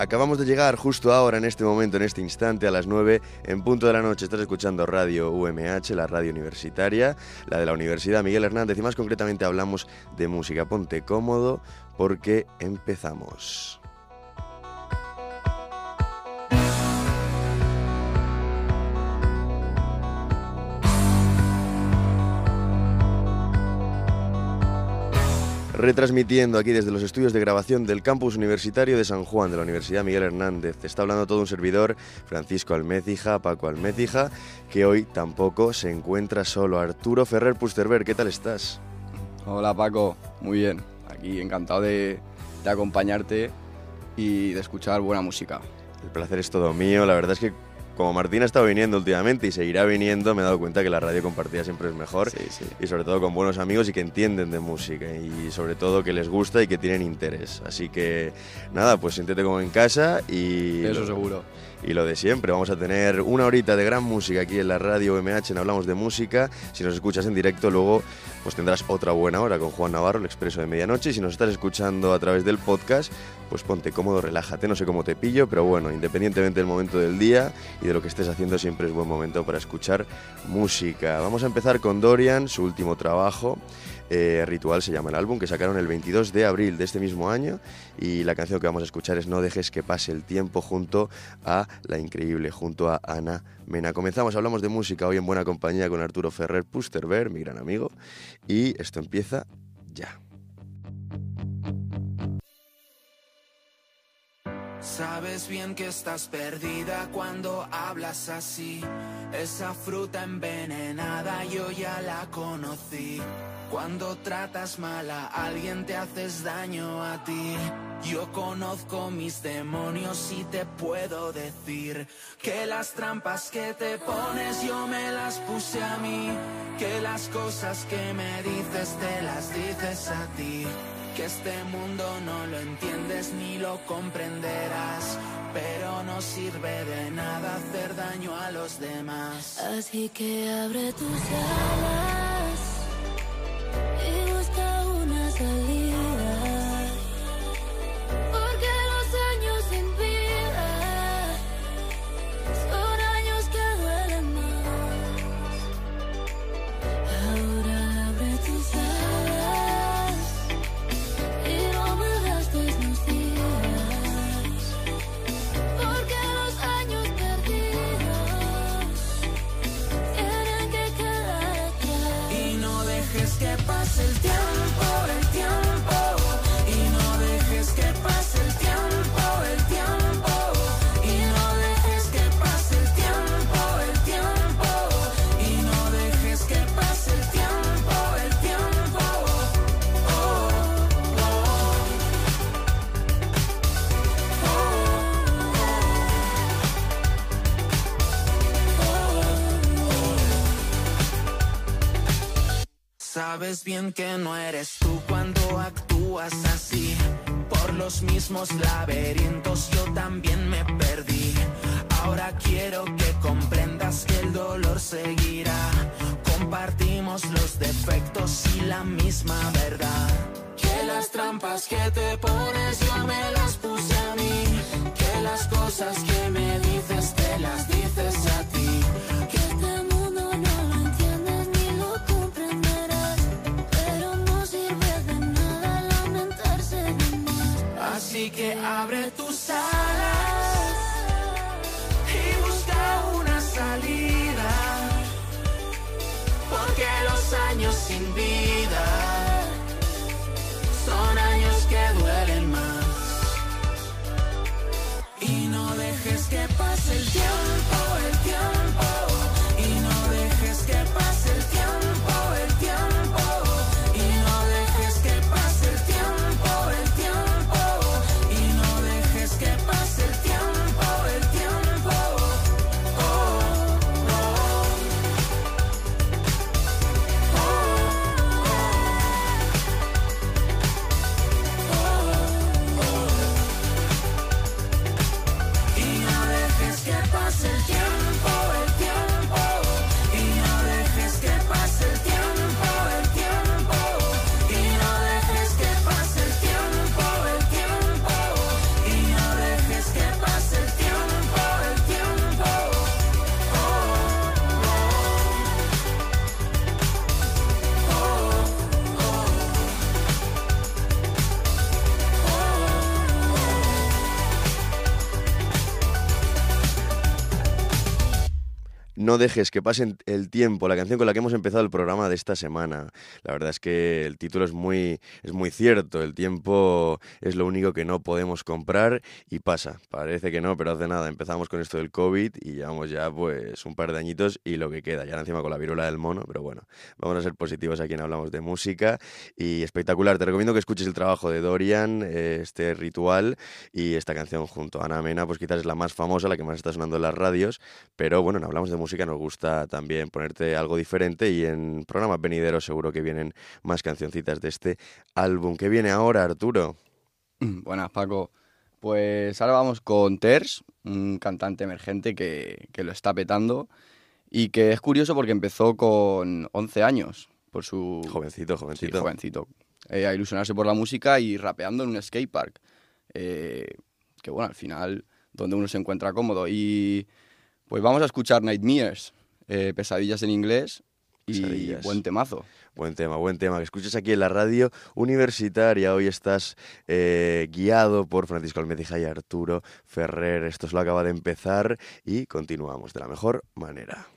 Acabamos de llegar justo ahora, en este momento, en este instante, a las 9, en punto de la noche. Estás escuchando Radio UMH, la radio universitaria, la de la Universidad Miguel Hernández. Y más concretamente hablamos de música. Ponte cómodo porque empezamos. Retransmitiendo aquí desde los estudios de grabación del campus universitario de San Juan de la Universidad Miguel Hernández. está hablando todo un servidor, Francisco Almecija, Paco Almecija, que hoy tampoco se encuentra solo. Arturo Ferrer Pusterberg, ¿qué tal estás? Hola Paco, muy bien. Aquí encantado de, de acompañarte y de escuchar buena música. El placer es todo mío. La verdad es que como Martín ha estado viniendo últimamente y seguirá viniendo, me he dado cuenta que la radio compartida siempre es mejor. Y sobre todo con buenos amigos y que entienden de música. Y sobre todo que les gusta y que tienen interés. Así que nada, pues siéntete como en casa y... Eso seguro y lo de siempre. Vamos a tener una horita de gran música aquí en la radio UMH en Hablamos de Música. Si nos escuchas en directo, luego pues tendrás otra buena hora con Juan Navarro, el expreso de medianoche. Y si nos estás escuchando a través del podcast, pues ponte cómodo, relájate. No sé cómo te pillo, pero bueno, independientemente del momento del día y de lo que estés haciendo, siempre es buen momento para escuchar música. Vamos a empezar con Dorian, su último trabajo. Eh, Ritual se llama el álbum, que sacaron el 22 de abril de este mismo año y la canción que vamos a escuchar es No dejes que pase el tiempo junto a La Increíble, junto a Ana Mena. Comenzamos, hablamos de música hoy en buena compañía con Arturo Ferrer Pusterberg, mi gran amigo, y esto empieza ya. Sabes bien que estás perdida cuando hablas así. Esa fruta envenenada yo ya la conocí. Cuando tratas mal a alguien te haces daño a ti. Yo conozco mis demonios y te puedo decir que las trampas que te pones yo me las puse a mí. Que las cosas que me dices te las dices a ti. Que este mundo no lo entiendes ni lo comprenderás. Pero no sirve de nada hacer daño a los demás. Así que abre tus alas y busca una salida. Sabes bien que no eres tú cuando actúas así. Por los mismos laberintos yo también me perdí. Ahora quiero que comprendas que el dolor seguirá. Compartimos los defectos y la misma verdad. Que las trampas que te pones yo me las puse a mí. Que las cosas que me dices te las dices a ti. Que abre tus alas y busca una salida. Porque los años sin vida son años que duelen más. Y no dejes que pase el tiempo, el tiempo. No dejes que pase el tiempo, la canción con la que hemos empezado el programa de esta semana. La verdad es que el título es muy, es muy cierto, el tiempo es lo único que no podemos comprar y pasa. Parece que no, pero hace nada. Empezamos con esto del COVID y llevamos ya pues un par de añitos y lo que queda, ya encima con la viruela del mono, pero bueno, vamos a ser positivos aquí en Hablamos de Música y espectacular. Te recomiendo que escuches el trabajo de Dorian, eh, este ritual y esta canción junto a Ana Mena, pues quizás es la más famosa, la que más está sonando en las radios, pero bueno, en Hablamos de Música nos gusta también ponerte algo diferente y en programas venideros seguro que vienen más cancioncitas de este álbum. ¿Qué viene ahora, Arturo? Buenas, Paco. Pues ahora vamos con Ters, un cantante emergente que, que, lo está petando y que es curioso porque empezó con 11 años. Por su... Jovencito, jovencito. Sí, jovencito. Eh, a ilusionarse por la música y rapeando en un skatepark. Eh, que bueno, al final, donde uno se encuentra cómodo. Y pues vamos a escuchar Nightmares, eh, pesadillas en inglés y buen temazo. Buen tema, buen tema. Que escuches aquí en la radio universitaria. Hoy estás eh, guiado por Francisco Almecija y Arturo Ferrer. Esto es lo acaba de empezar y continuamos de la mejor manera.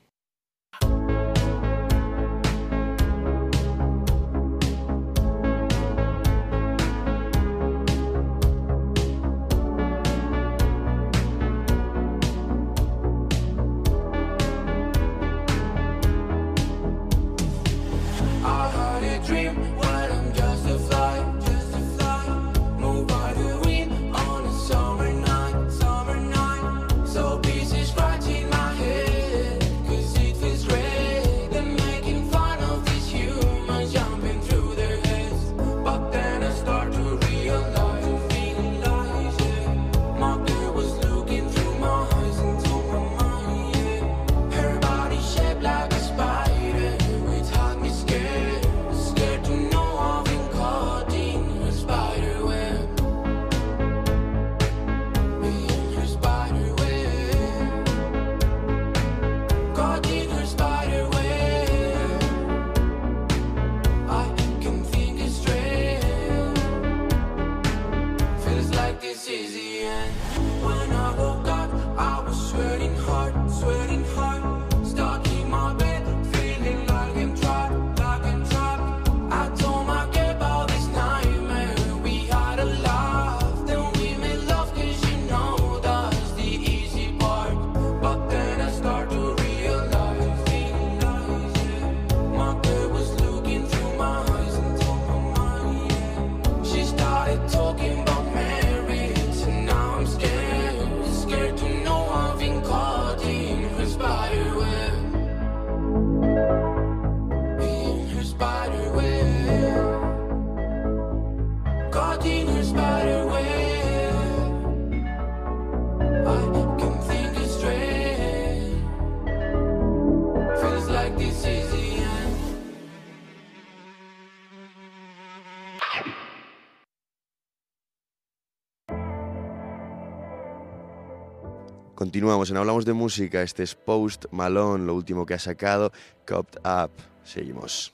Continuamos en Hablamos de Música. Este es Post Malone, lo último que ha sacado, Copped Up. Seguimos.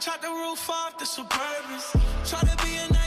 Chop the roof off the Suburbans. Try to be a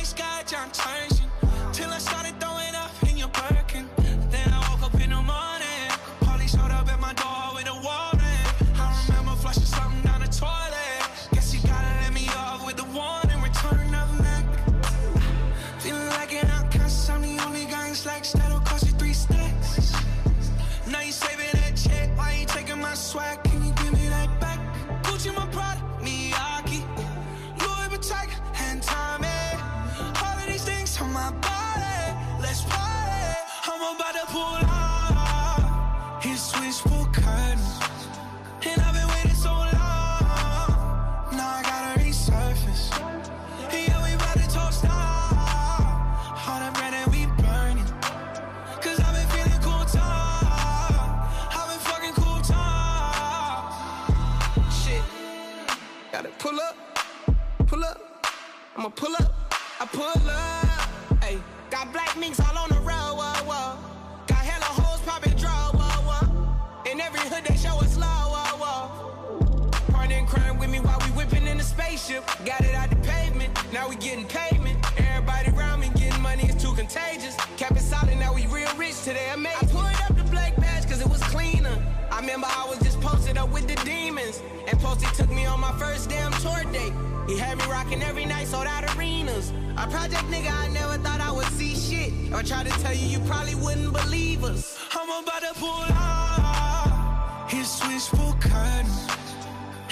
today. I made I pulled up the black badge cause it was cleaner. I remember I was just posted up with the demons. And Posty took me on my first damn tour date. He had me rocking every night, sold out arenas. A project nigga, I never thought I would see shit. If I tried to tell you, you probably wouldn't believe us. I'm about to pull out his switchboard curtains.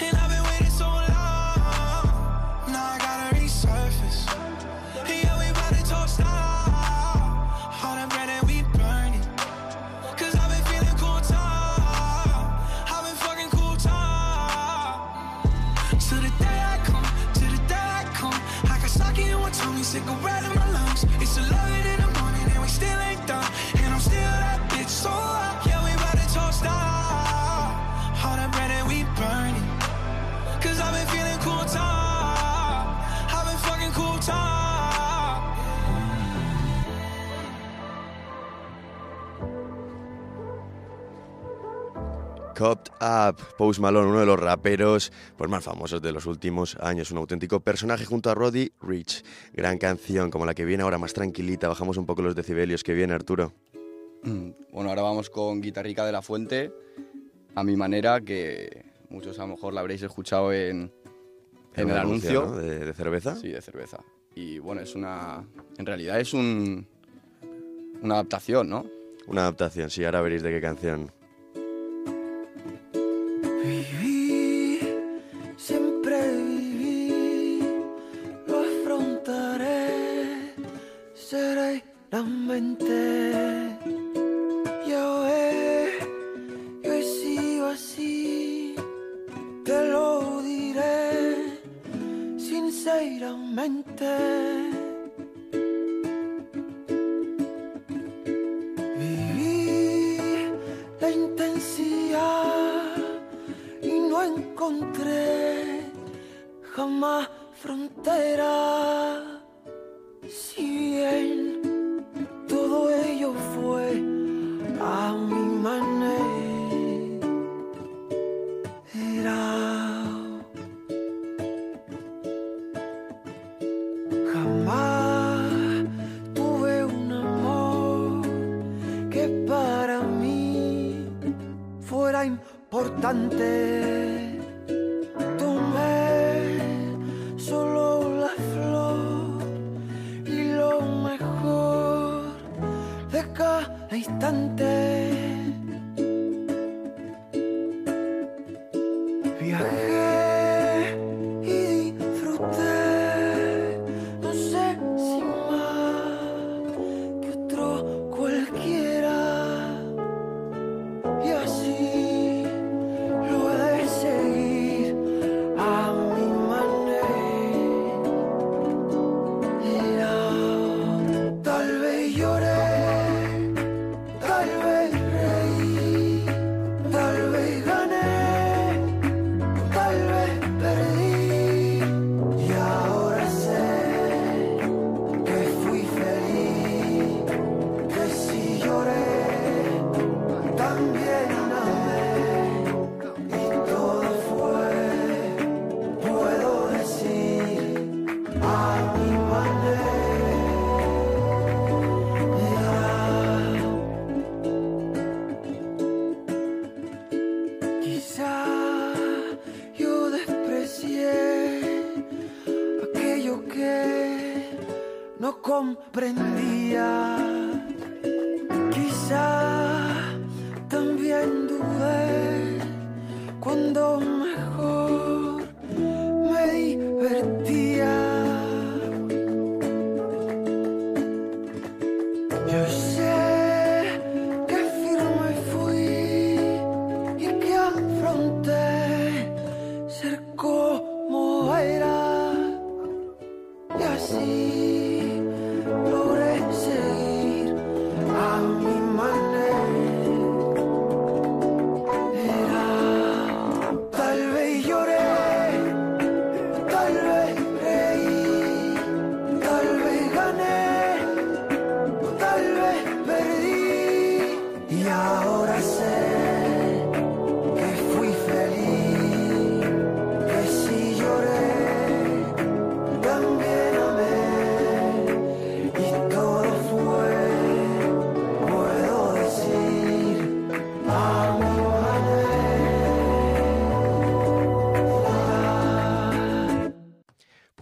And I've been waiting so long. Now I gotta resurface. Yeah, we about to talk style. Up, Post Malone, uno de los raperos pues, más famosos de los últimos años, un auténtico personaje junto a Roddy Rich. Gran canción, como la que viene ahora más tranquilita, bajamos un poco los decibelios que viene Arturo. Mm, Bueno, ahora vamos con Guitarrica de la Fuente, a mi manera, que muchos a lo mejor la habréis escuchado en, en un el anuncio. ¿no? de, de cerveza. Sí, de cerveza. Y bueno, es una. En realidad es un. Una adaptación, ¿no? Una adaptación, sí, ahora veréis de qué canción. Viví, siempre viví, lo afrontaré serenamente. Ya ves, yo he sido así, te lo diré sinceramente. Encontré jamás frontera. Si bien todo ello fue a mi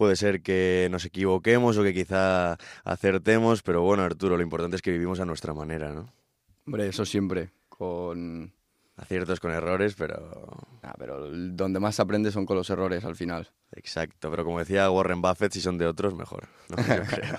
puede ser que nos equivoquemos o que quizá acertemos, pero bueno, Arturo, lo importante es que vivimos a nuestra manera, ¿no? Hombre, eso siempre. Con. Aciertos con errores, pero... Ah, pero donde más se aprende son con los errores al final. Exacto, pero como decía Warren Buffett, si son de otros, mejor. ¿no? Yo creo.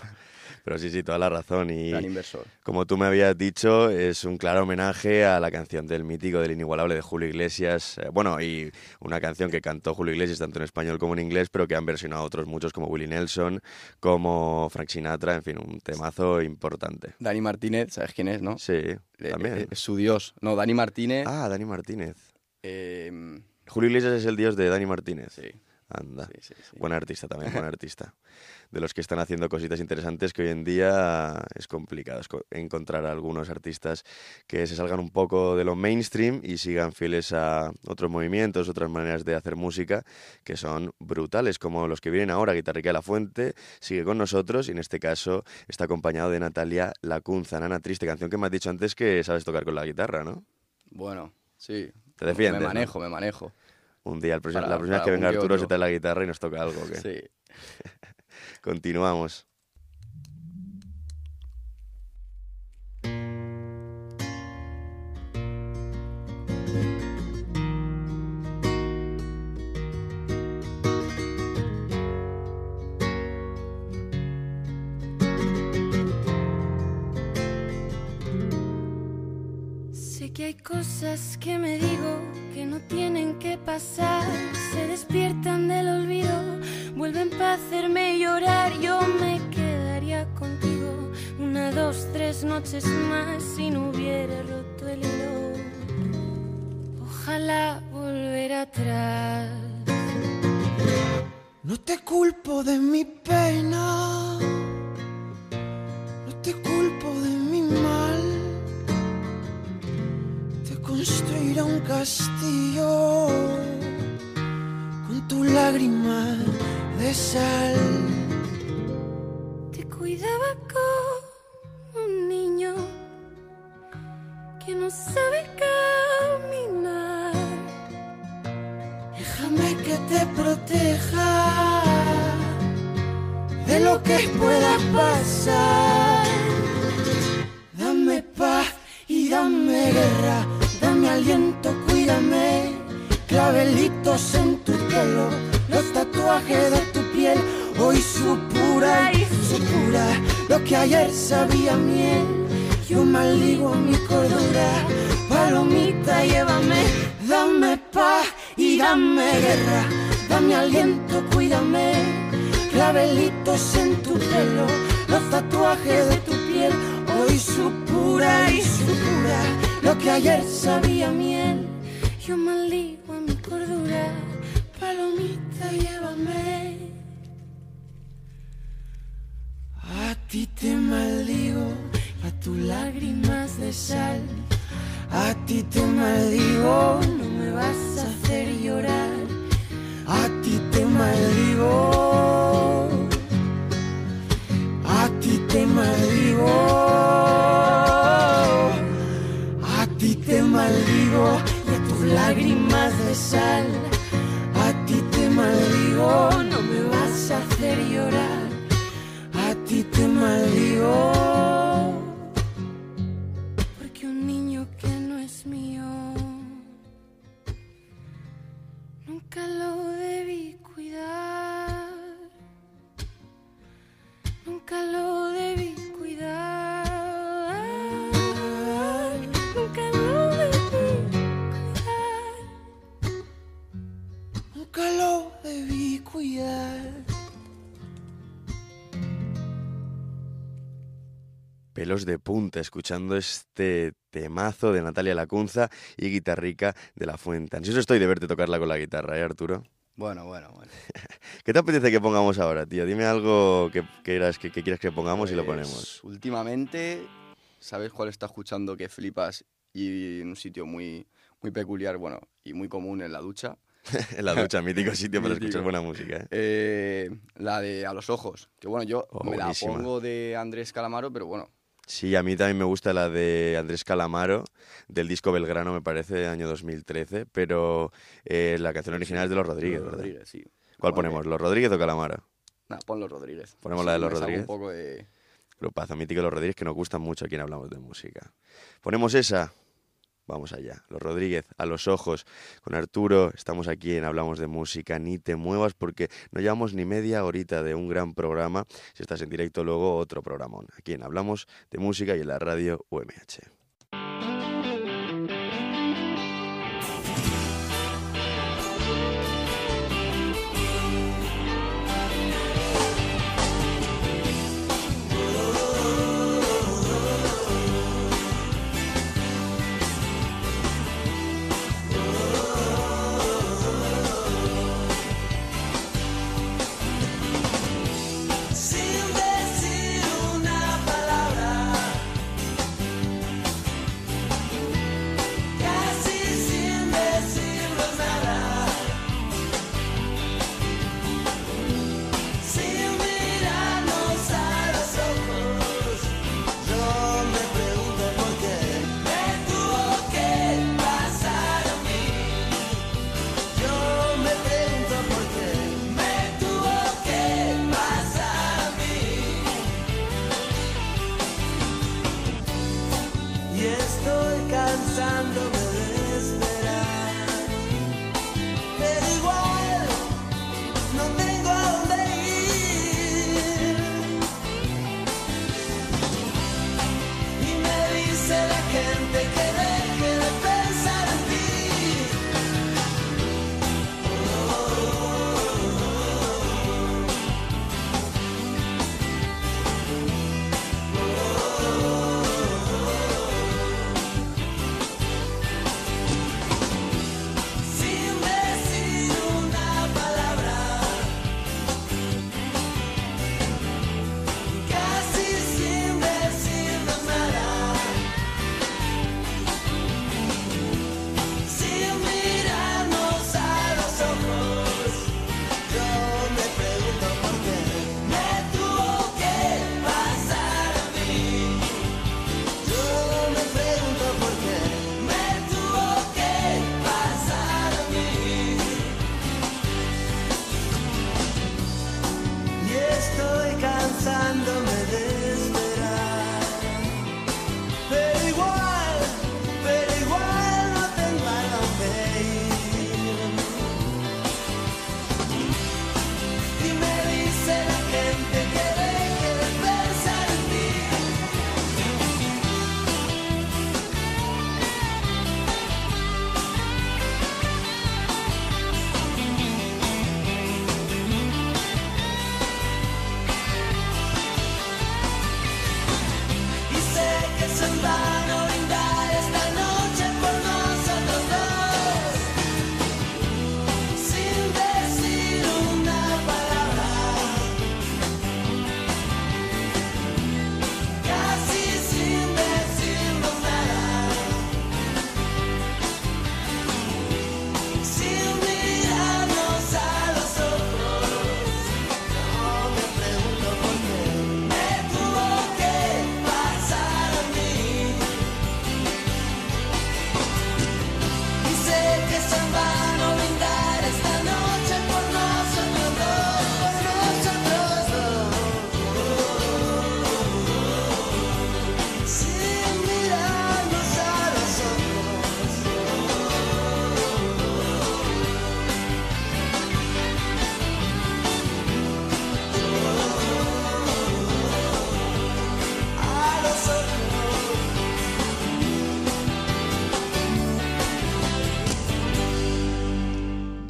Pero sí, sí, toda la razón. Y Gran inversor. como tú me habías dicho, es un claro homenaje a la canción del mítico, del inigualable de Julio Iglesias. Eh, bueno, y una canción que cantó Julio Iglesias tanto en español como en inglés, pero que han versionado otros muchos como Willie Nelson, como Frank Sinatra, en fin, un temazo importante. Dani Martínez, ¿sabes quién es, no? Sí, Eh, también. eh, Es su dios. No, Dani Martínez. Ah, Dani Martínez. eh, Julio Iglesias es el dios de Dani Martínez. sí, Anda. sí, sí, sí. Buen artista también, buen artista. De los que están haciendo cositas interesantes que hoy en día es complicado encontrar a algunos artistas que se salgan un poco de lo mainstream y sigan fieles a otros movimientos, otras maneras de hacer música que son brutales, como los que vienen ahora. Guitarrica de la Fuente sigue con nosotros y en este caso está acompañado de Natalia Lacunza, Nana Triste, canción que me has dicho antes que sabes tocar con la guitarra, ¿no? Bueno, sí. Te defiendes, Me ¿no? manejo, me manejo. Un día, el próximo- Para- la próxima vez que venga Arturo se trae la guitarra y nos toca algo. ¿qué? Sí. Continuamos. Hay cosas que me digo que no tienen que pasar. Se despiertan del olvido, vuelven para hacerme llorar. Yo me quedaría contigo una, dos, tres noches más si no hubiera roto el hilo. Ojalá volver atrás. No te culpo de mi pena, no te culpo de mi Te construiré un castillo con tu lágrima de sal. Te cuidaba como un niño que no sabe caminar. Déjame que te proteja de lo que pueda pasar. Aliento, cuídame. Clavelitos en tu pelo, los tatuajes de tu piel, hoy supura y supura lo que ayer sabía miel. Yo maldigo mi cordura, palomita, llévame, dame paz y dame guerra, dame aliento, cuídame. Clavelitos en tu pelo, los tatuajes de tu piel, hoy supura y supura lo que ayer sabía miel. Yo maldigo a mi cordura, palomita, llévame. A ti te maldigo, a tus lágrimas de sal. A ti te maldigo, no me vas a hacer llorar. A ti te maldigo. A ti te maldigo. Y a tus lágrimas de sal. A ti te maldigo, no me vas a hacer llorar. A ti te maldigo. Porque un niño que no es mío nunca lo debí cuidar. Nunca lo cuidar. Pelos de punta, escuchando este temazo de Natalia Lacunza y guitarrica de La Fuente. Ansioso estoy de verte tocarla con la guitarra, ¿eh, Arturo? Bueno, bueno, bueno. ¿Qué te apetece que pongamos ahora, tío? Dime algo que quieras que, que quieras que pongamos y lo Pues, ponemos. Últimamente, ¿sabes cuál está escuchando que flipas y en un sitio muy, muy peculiar, bueno, y muy común en la ducha? en la ducha, mítico sitio para escuchar buena música, ¿eh? Eh, la de A los ojos, que bueno, yo Oh, me la buenísima. pongo de Andrés Calamaro, pero bueno, Sí, a mí también me gusta la de Andrés Calamaro, del disco Belgrano, me parece, año 2013, pero eh, la canción original es de Los Rodríguez, Los ¿verdad? Rodríguez, sí. ¿Cuál Bueno, ponemos, Los Rodríguez o Calamaro? Nada, ponlo Rodríguez. Ponemos la de los Rodríguez. un poco de... Grupazo mítico Los Rodríguez que nos gustan mucho aquí en Hablamos de Música. Ponemos esa. Vamos allá. Los Rodríguez, a los ojos. Con Arturo estamos aquí en Hablamos de Música. Ni te muevas porque no llevamos ni media horita de un gran programa. Si estás en directo, luego otro programón. Aquí en Hablamos de Música y en la radio UMH.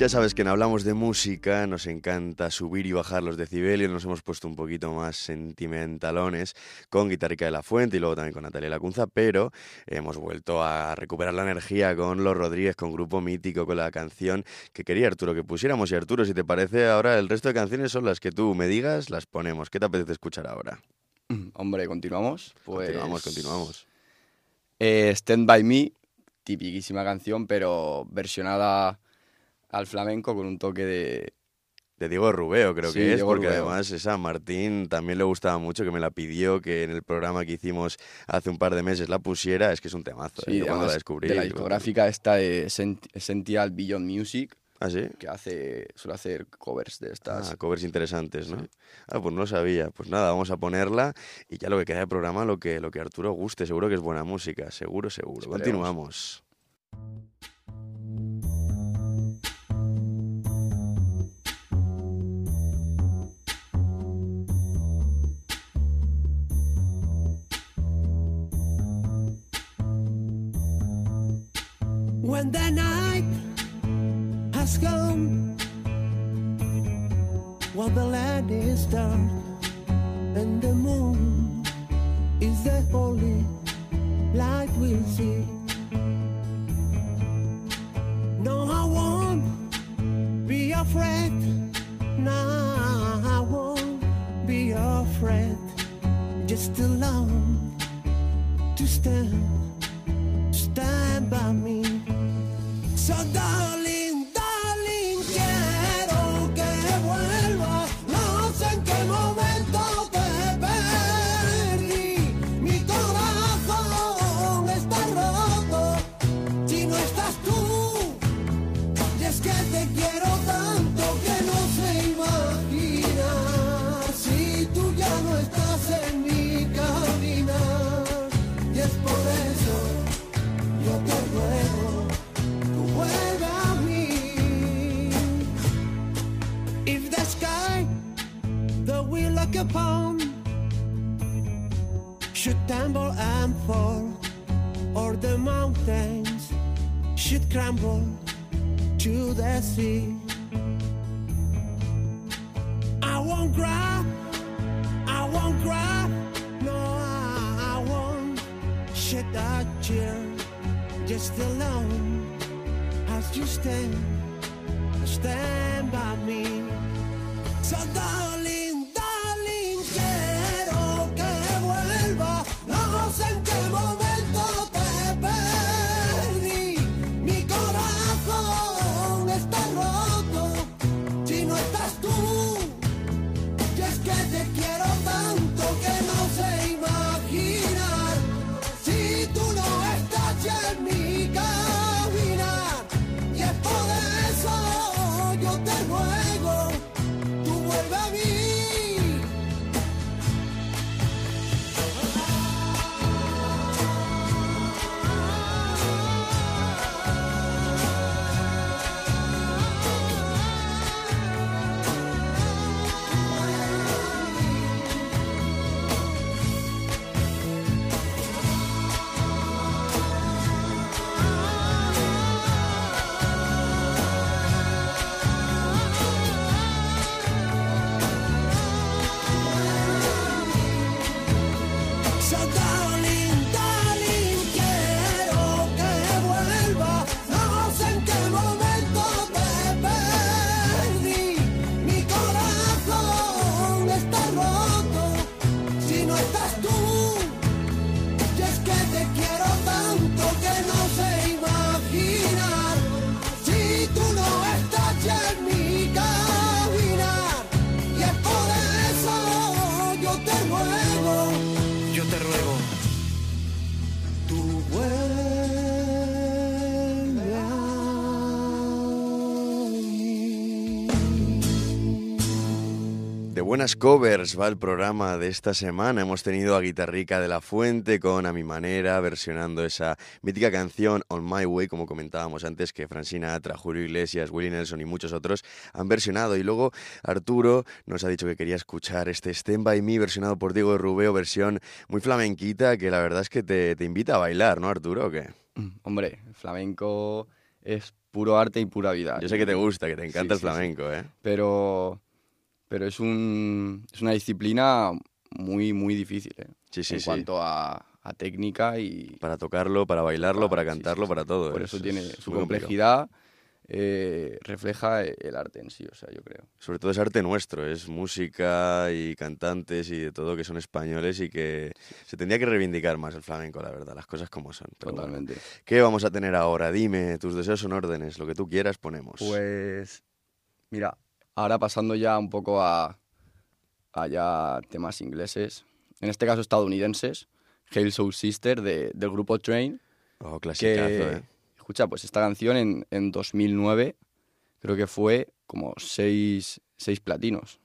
Ya sabes que en Hablamos de Música nos encanta subir y bajar los decibelios, nos hemos puesto un poquito más sentimentalones con Guitarrica de la Fuente y luego también con Natalia Lacunza, pero hemos vuelto a recuperar la energía con Los Rodríguez, con Grupo Mítico, con la canción que quería Arturo que pusiéramos. Y Arturo, si te parece, ahora el resto de canciones son las que tú me digas, las ponemos. ¿Qué te apetece escuchar ahora? Hombre, continuamos. Pues, Continuamos, continuamos. Eh, Stand By Me, tipiquísima canción, pero versionada al flamenco con un toque de... De Diego Rubeo, creo Sí, que es, Diego porque Rubeo. además esa Martín también le gustaba mucho, que me la pidió que en el programa que hicimos hace un par de meses la pusiera. Es que es un temazo. ¿eh? Sí, Yo cuando la descubrí. de la discográfica esta de Sent- Essential Beyond Music. ¿Ah, sí? que hace, suele hacer covers de estas. Ah, covers interesantes, ¿no? Ah, pues no lo sabía. Pues nada, vamos a ponerla y ya lo que queda de programa, lo que, lo que Arturo guste. Seguro que es buena música, seguro, seguro. Esperemos. Continuamos. When the night has come, while the land is dark, and the moon is the only light we'll see. No, I won't be afraid. No, I won't be afraid. Just alone to stand stand crumble to the sea, que te quiero buenas covers va el programa de esta semana. Hemos tenido a Guitarrica de la Fuente con A Mi Manera, versionando esa mítica canción On My Way, como comentábamos antes, que Francina Atra, Julio Iglesias, Willie Nelson y muchos otros han versionado. Y luego Arturo nos ha dicho que quería escuchar este Stand By Me, versionado por Diego Rubeo, versión muy flamenquita, que la verdad es que te, te invita a bailar, ¿no, Arturo? ¿O qué? Hombre, el flamenco es puro arte y pura vida. Yo sé que te gusta, que te encanta Sí, el sí, sí. flamenco, ¿eh? Pero, pero es, un, es una disciplina muy, muy difícil, ¿eh? Sí, sí, en sí. cuanto a, a técnica y... Para tocarlo, para bailarlo, para sí, sí, cantarlo, para todo. Por Es- eso tiene es su complejidad, eh, refleja el arte en sí, o sea, yo creo. Sobre todo es arte nuestro, es música y cantantes y de todo que son españoles y que se tendría que reivindicar más el flamenco, la verdad, las cosas como son. Pero bueno. Totalmente. ¿Qué vamos a tener ahora? Dime, tus deseos son órdenes, lo que tú quieras ponemos. Pues, mira, ahora pasando ya un poco a, a ya temas ingleses, en este caso estadounidenses, Hail Soul Sister de- del grupo Train, oh, clasicazo, que, ¿eh? escucha, pues esta canción en, en 2009 creo que fue como seis, seis platinos.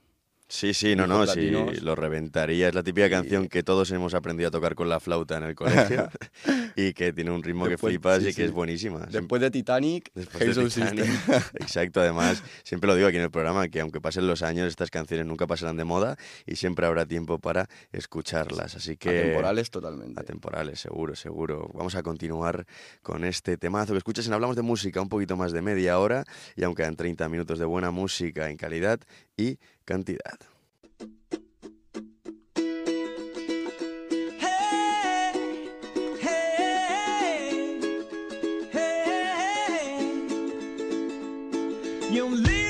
Sí, sí, no, no, sí, lo reventaría. Es la típica canción que todos hemos aprendido a tocar con la flauta en el colegio y que tiene un ritmo que Después- flipas sí, y que sí. es buenísima. Después de Titanic, Después de Titanic. Exacto, además, siempre lo digo aquí en el programa, que aunque pasen los años, estas canciones nunca pasarán de moda y siempre habrá tiempo para escucharlas. Así que... Atemporales totalmente. Atemporales, seguro, seguro. Vamos a continuar con este temazo que escuchas en Hablamos de Música, un poquito más de media hora y aún quedan 30 minutos de buena música en calidad y cantidad. You leave.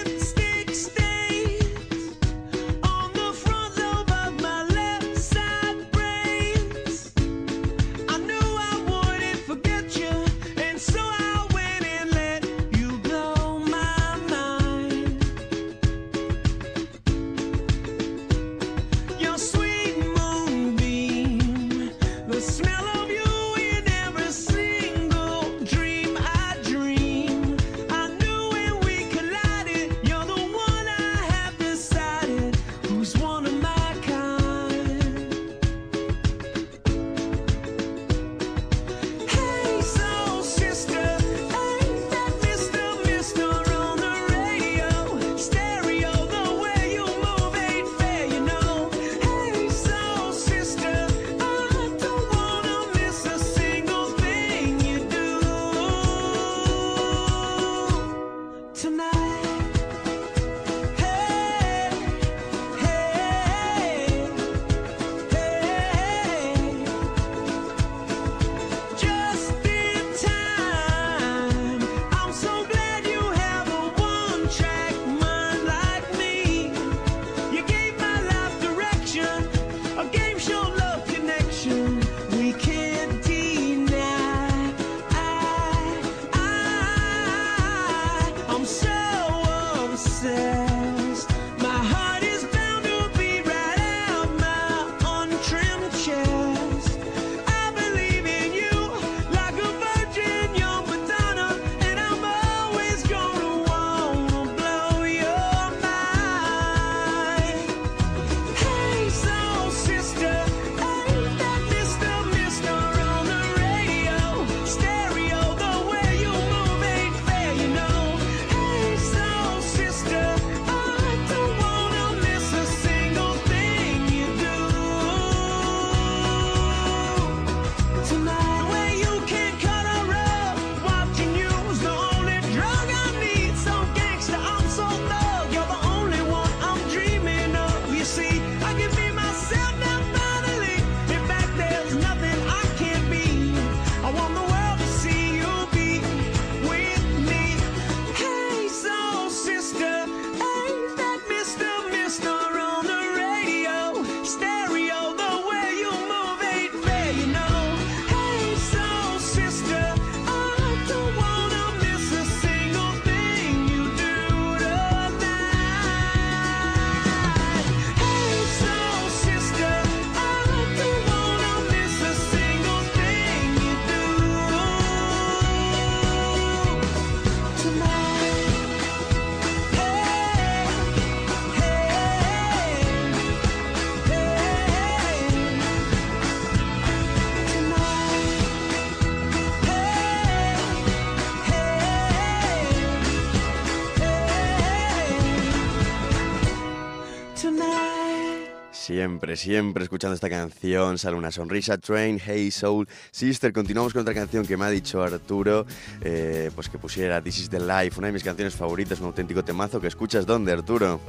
Siempre, siempre escuchando esta canción sale una sonrisa. Train, Hey Soul, Sister. Continuamos con otra canción que me ha dicho Arturo, eh, pues que pusiera This is the Life, una de mis canciones favoritas, un auténtico temazo. que escuchas dónde, Arturo?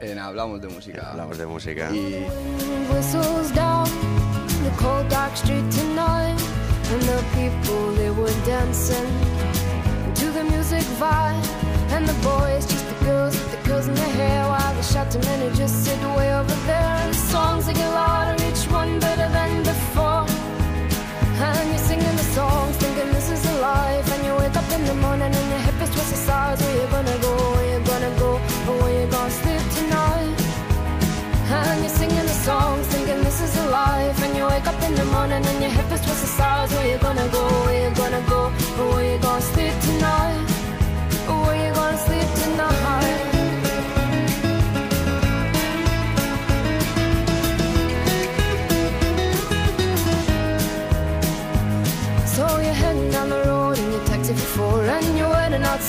En Hablamos de Música. Hablamos de música. Y the and the the the boys just the girls with the girls in their hair while the shouting men just sit way over there and the songs they get louder each one better than before and you're singing the songs thinking this is the life and you wake up in the morning and your hip is twisted sides where you gonna go where you gonna go or where you gonna sleep tonight and you're singing the songs, thinking this is a life. And you wake up in the morning and your hip is twisted sides. Where you gonna go? Where you gonna go? Or where you gonna sleep tonight?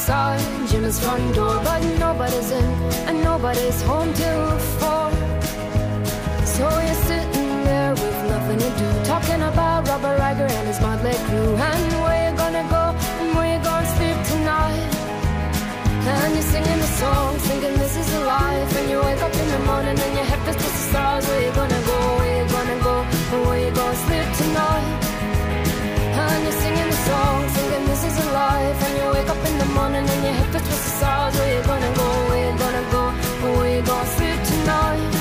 Outside Jim's front door, but nobody's in and nobody's home till four. So you're sitting there with nothing to do, talking about Robert Riger and his motley crew, and where you gonna go and where you gonna sleep tonight. And you're singing the song, thinking this is a life. And you wake up in the morning and your head feels to the stars. Where you gonna go? Where you gonna go? And where you gonna sleep tonight? And you're singing the song, life. And you wake up in the morning and your to the stars. Where you gonna go? Where you gonna go? Where you gonna sleep tonight?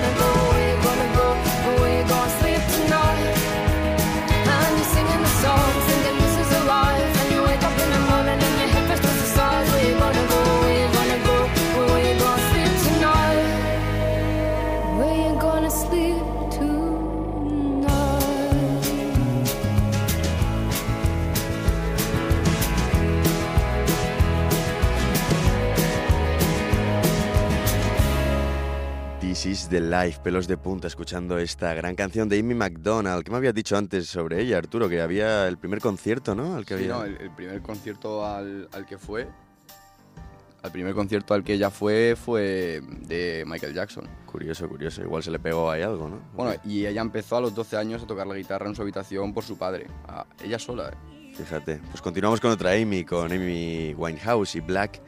The life, pelos de punta, escuchando esta gran canción de Amy McDonald. ¿Qué me habías dicho antes sobre ella, Arturo? Que había el primer concierto, ¿no? Al que Sí, había... no, el, el primer concierto al, al que fue, al primer concierto al que ella fue fue de Michael Jackson. Curioso, curioso. Igual se le pegó ahí algo, ¿no? Bueno, y ella empezó a los 12 años a tocar la guitarra en su habitación por su padre, a- ella sola. ¿eh? Fíjate. Pues continuamos con otra Amy, con Amy Winehouse y Black,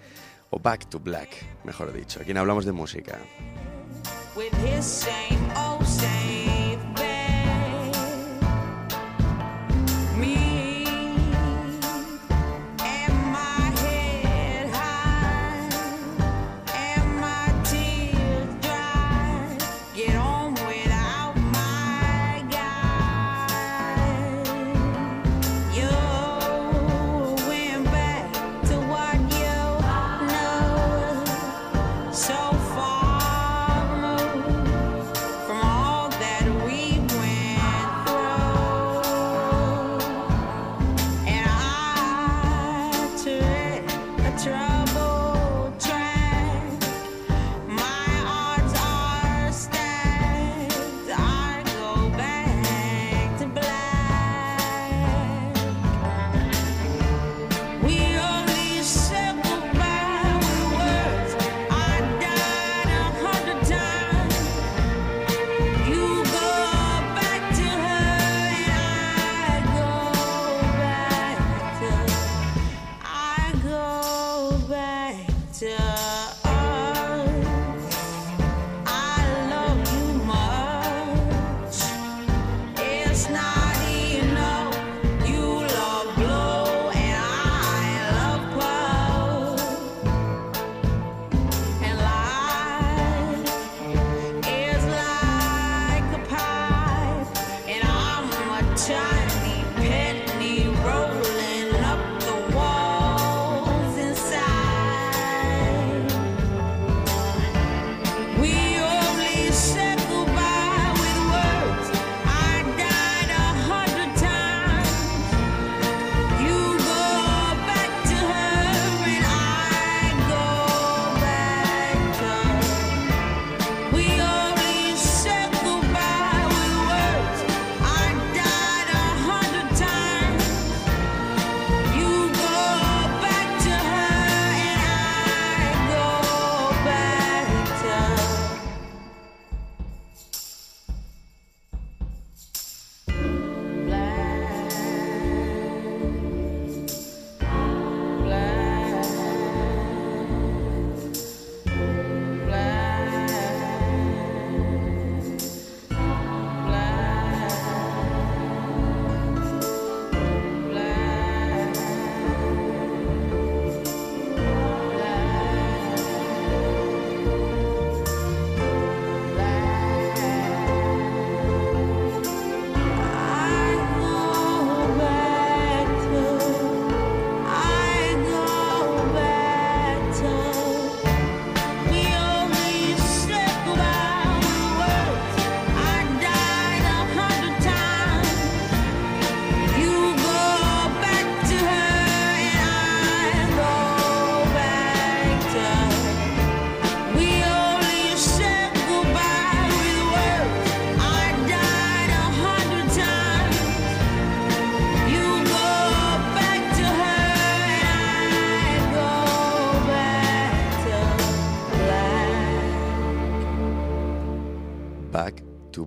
o Back to Black, mejor dicho. Aquí no hablamos de música. With his same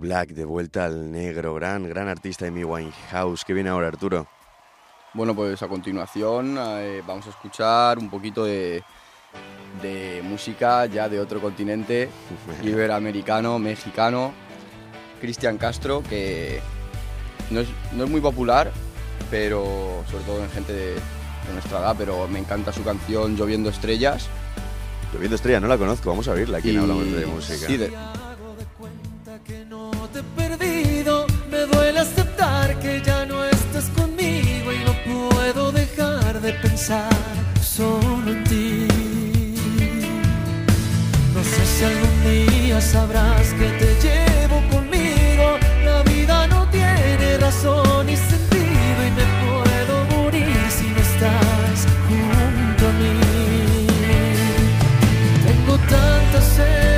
Black, de vuelta al negro, gran, gran artista de mi Winehouse. ¿Qué viene ahora, Arturo? Bueno, pues a continuación eh, vamos a escuchar un poquito de, de música ya de otro continente, iberoamericano, mexicano, Cristian Castro, que no es, no es muy popular, pero sobre todo en gente de, de nuestra edad, pero me encanta su canción Lloviendo Estrellas. Lloviendo Estrella, no la conozco, vamos a oírla aquí en Y- Hablamos de Música. sí, de- he perdido. Me duele aceptar que ya no estás conmigo y no puedo dejar de pensar solo en ti. No sé si algún día sabrás que te llevo conmigo. La vida no tiene razón ni sentido y me puedo morir si no estás junto a mí. Tengo tanta sed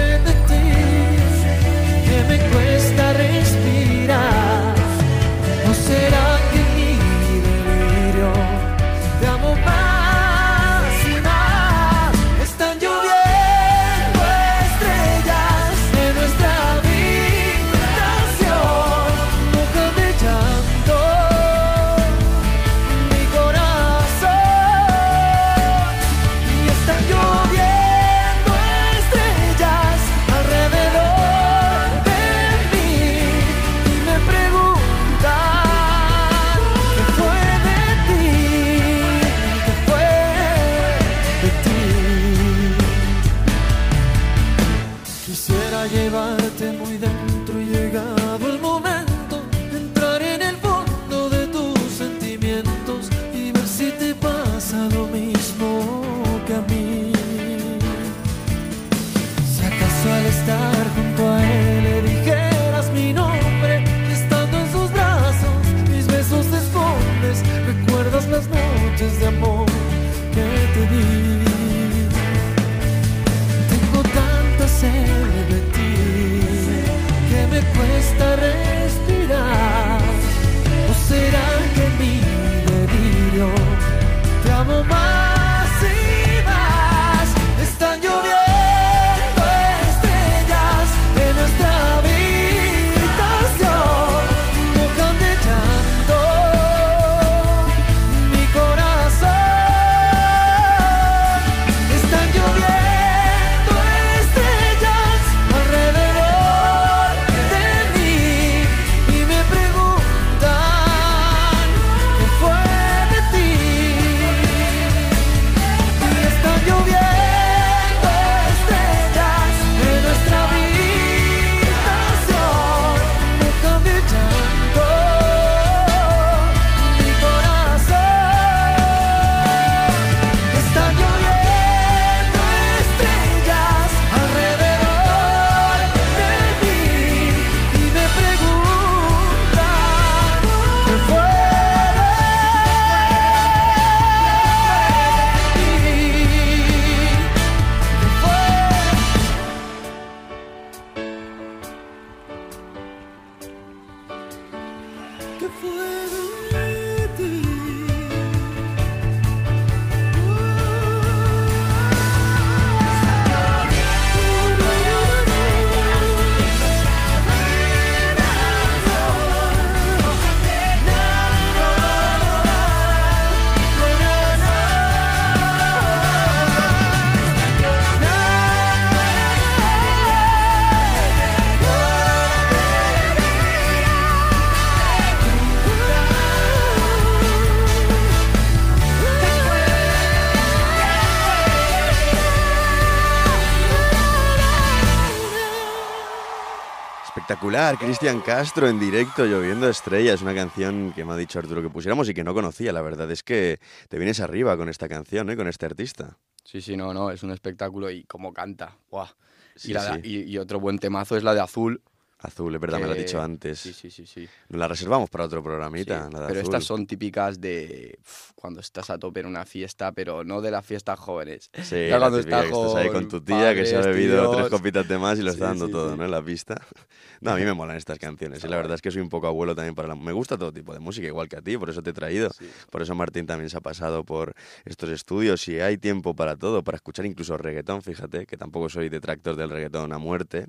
Cristian Castro en directo, Lloviendo Estrellas, una canción que me ha dicho Arturo que pusiéramos y que no conocía. La verdad es que te vienes arriba con esta canción, ¿eh? con este artista. Sí, sí, no, no, es un espectáculo y cómo canta. ¡Buah! Sí, y, la de- sí. y- y otro buen temazo es la de Azul. Azul, es verdad, me lo has que- dicho antes. Sí, sí, sí, sí. Nos la reservamos para otro programita, Sí, la de pero Azul. estas son típicas de pf, cuando estás a tope en una fiesta, pero no de las fiestas jóvenes. Sí, la cuando estás que estás ahí con tu tía que se ha padres, bebido tres tíos. copitas de más y lo está Sí, dando sí, todo. ¿no? En la pista. No, a mí me molan estas canciones. Y la verdad es que soy un poco abuelo también para la... Me gusta todo tipo de música, igual que a ti, por eso te he traído. Por eso Martín también se ha pasado por estos estudios y hay tiempo para todo, para escuchar incluso reggaetón, fíjate, que tampoco soy detractor del reggaetón a muerte.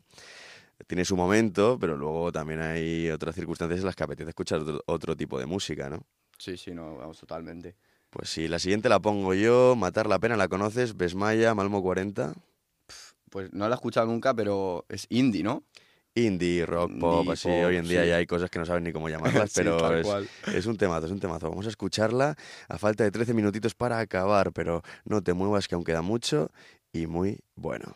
Tiene su momento, pero luego también hay otras circunstancias en las que apetece escuchar otro, otro tipo de música, ¿no? Sí, sí, no, vamos, totalmente. Pues sí, la siguiente la pongo yo, Matar la Pena, ¿la conoces? Besmaya, Malmo 40. Pues no la he escuchado nunca, pero es indie, ¿no? Indie, rock, pop, así. pop, Hoy en día sí. ya hay cosas que no saben ni cómo llamarlas, Sí, pero es, es un temazo, es un temazo. Vamos a escucharla a falta de 13 minutitos para acabar, pero no te muevas que aún queda mucho y muy bueno.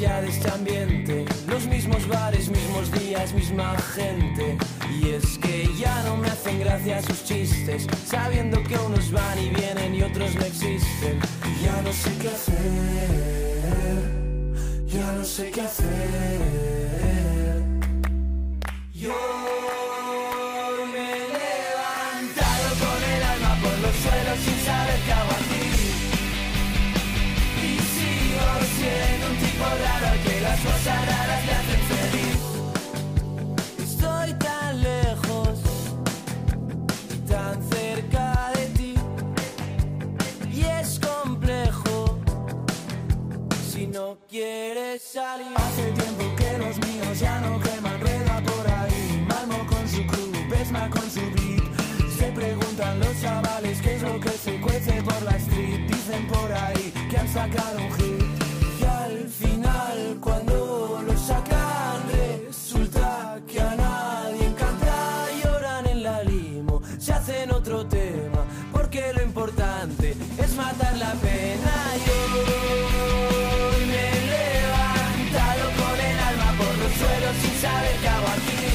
ya de este ambiente. Los mismos bares, mismos días, misma gente. Y es que ya no me hacen gracia sus chistes, sabiendo que unos van y vienen y otros no existen. Ya no sé qué hacer, ya no sé qué hacer. Yo raro que las cosas raras le hacen feliz. Estoy tan lejos, tan cerca de ti. Y es complejo si no quieres salir. Hace tiempo que los míos ya no queman rueda por ahí. Malmo con su crew, Besma con su beat. Se preguntan los chavales qué es lo que se cuece por la street. Dicen por ahí que han sacado un hit. Es matar la pena. Yo me he levantado con el alma por los suelos sin saber qué hago aquí.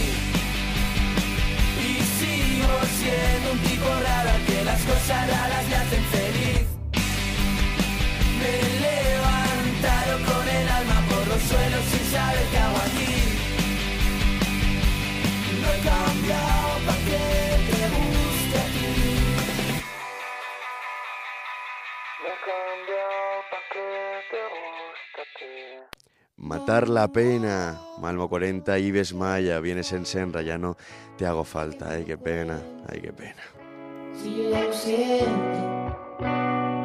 Y sigo siendo un tipo raro que las cosas Matar la pena, Malmo 40, Ives Maya, vienes en Senra, ya no te hago falta, ay qué pena, ay qué pena. Si yo siento,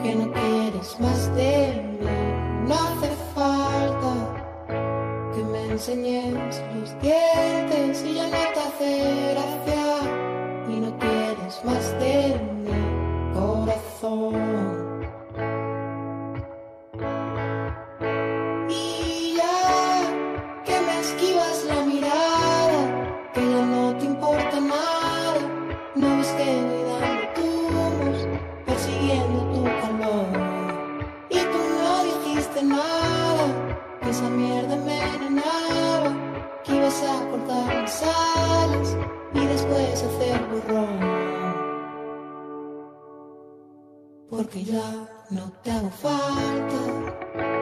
que no quieres más de mí, no hace falta que me enseñes los dientes y ya no te hace gracia y no quieres más de mi corazón. Porque ya no te hago falta.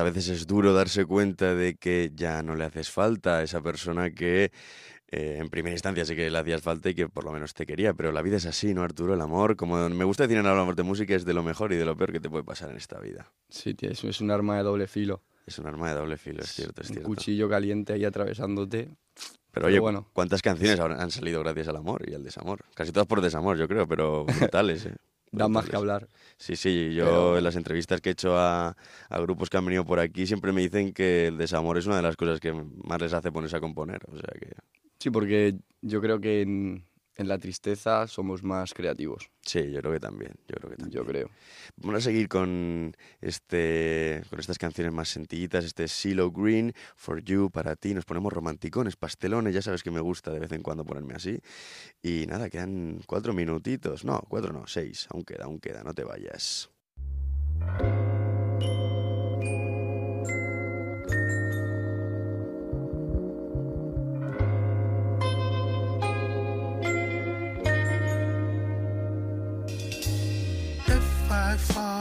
A veces, es duro darse cuenta de que ya no le haces falta a esa persona que eh, en primera instancia sí que le hacías falta y que por lo menos te quería, pero la vida es así, ¿no, Arturo? El amor, como me gusta decir en Hablamos de Música, es de lo mejor y de lo peor que te puede pasar en esta vida. Sí, tío, eso es un arma de doble filo. Es un arma de doble filo, es cierto, es un cierto. cuchillo caliente ahí atravesándote. Pero oye, bueno. ¿cuántas canciones han salido gracias al amor y al desamor? Casi todas por desamor, yo creo, pero brutales, ¿eh? Da más que hablar. Sí, sí, yo Pero- en las entrevistas que he hecho a, a grupos que han venido por aquí siempre me dicen que el desamor es una de las cosas que más les hace ponerse a componer. O sea que Sí, porque yo creo que en, en la tristeza somos más creativos. sí, yo creo que también, yo creo que también. Yo creo. Vamos a seguir con este con estas canciones más sencillitas, este Silo Green, For You, para ti. Nos ponemos romanticones, pastelones, ya sabes que me gusta de vez en cuando ponerme así. Y nada, quedan cuatro minutitos. No, cuatro no, seis. Aún queda, aún queda, no te vayas. I found.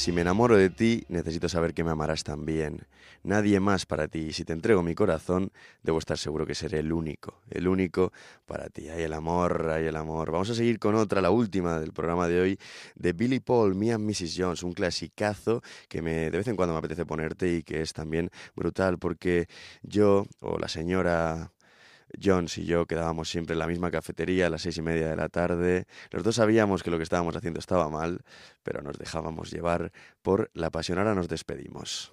Si me enamoro de ti, necesito saber que me amarás también. Nadie más para ti. Y si te entrego mi corazón, debo estar seguro que seré el único, el único para ti. Hay el amor, hay el amor. Vamos a seguir con otra, la última del programa de hoy, de Billy Paul, Me and Mrs. Jones, un clasicazo que me, de vez en cuando me apetece ponerte y que es también brutal porque yo, o la señora Jones y yo quedábamos siempre en la misma cafetería a las seis y media de la tarde. Los dos sabíamos que lo que estábamos haciendo estaba mal, pero nos dejábamos llevar por la pasión. Ahora nos despedimos.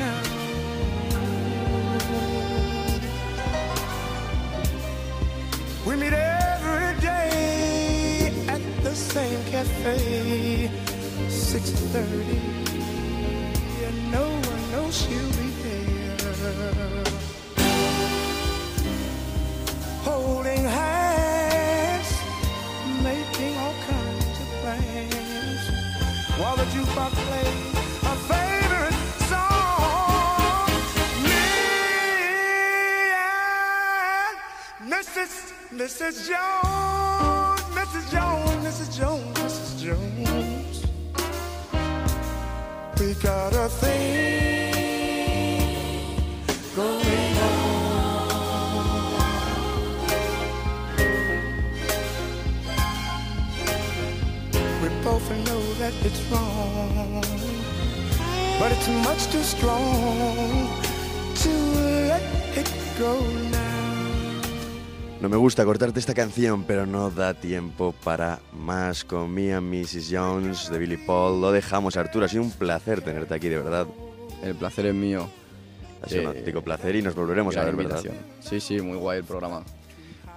We meet every day at the same cafe, 6:30, and no one knows she'll gusta cortarte esta canción, pero no da tiempo para más con and Mrs. Jones de Billy Paul. Lo dejamos, Arturo. Ha sido un placer tenerte aquí, de verdad. El placer es mío. Ha sido un Eh, auténtico placer y nos volveremos a ver, ¿verdad? invitación. Sí, sí, muy guay el programa.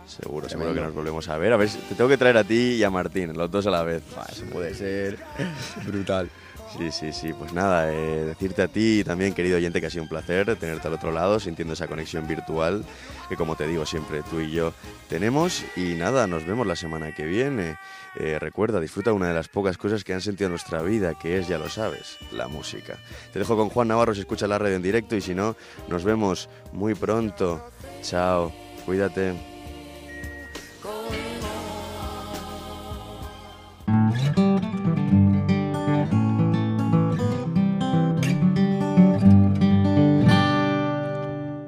Seguro, seguro que nos volvemos a ver. A ver, te tengo que traer a ti y a Martín, los dos a la vez. Eso puede ser brutal. Sí, sí, sí. Pues nada, eh, decirte a ti también, querido oyente, que ha sido un placer tenerte al otro lado, sintiendo esa conexión virtual que, como te digo siempre, tú y yo tenemos. Y nada, nos vemos la semana que viene. Eh, recuerda, disfruta una de las pocas cosas que han sentido en nuestra vida, que es, ya lo sabes, la música. Te dejo con Juan Navarro si escucha la radio en directo y si no, nos vemos muy pronto. Chao, cuídate.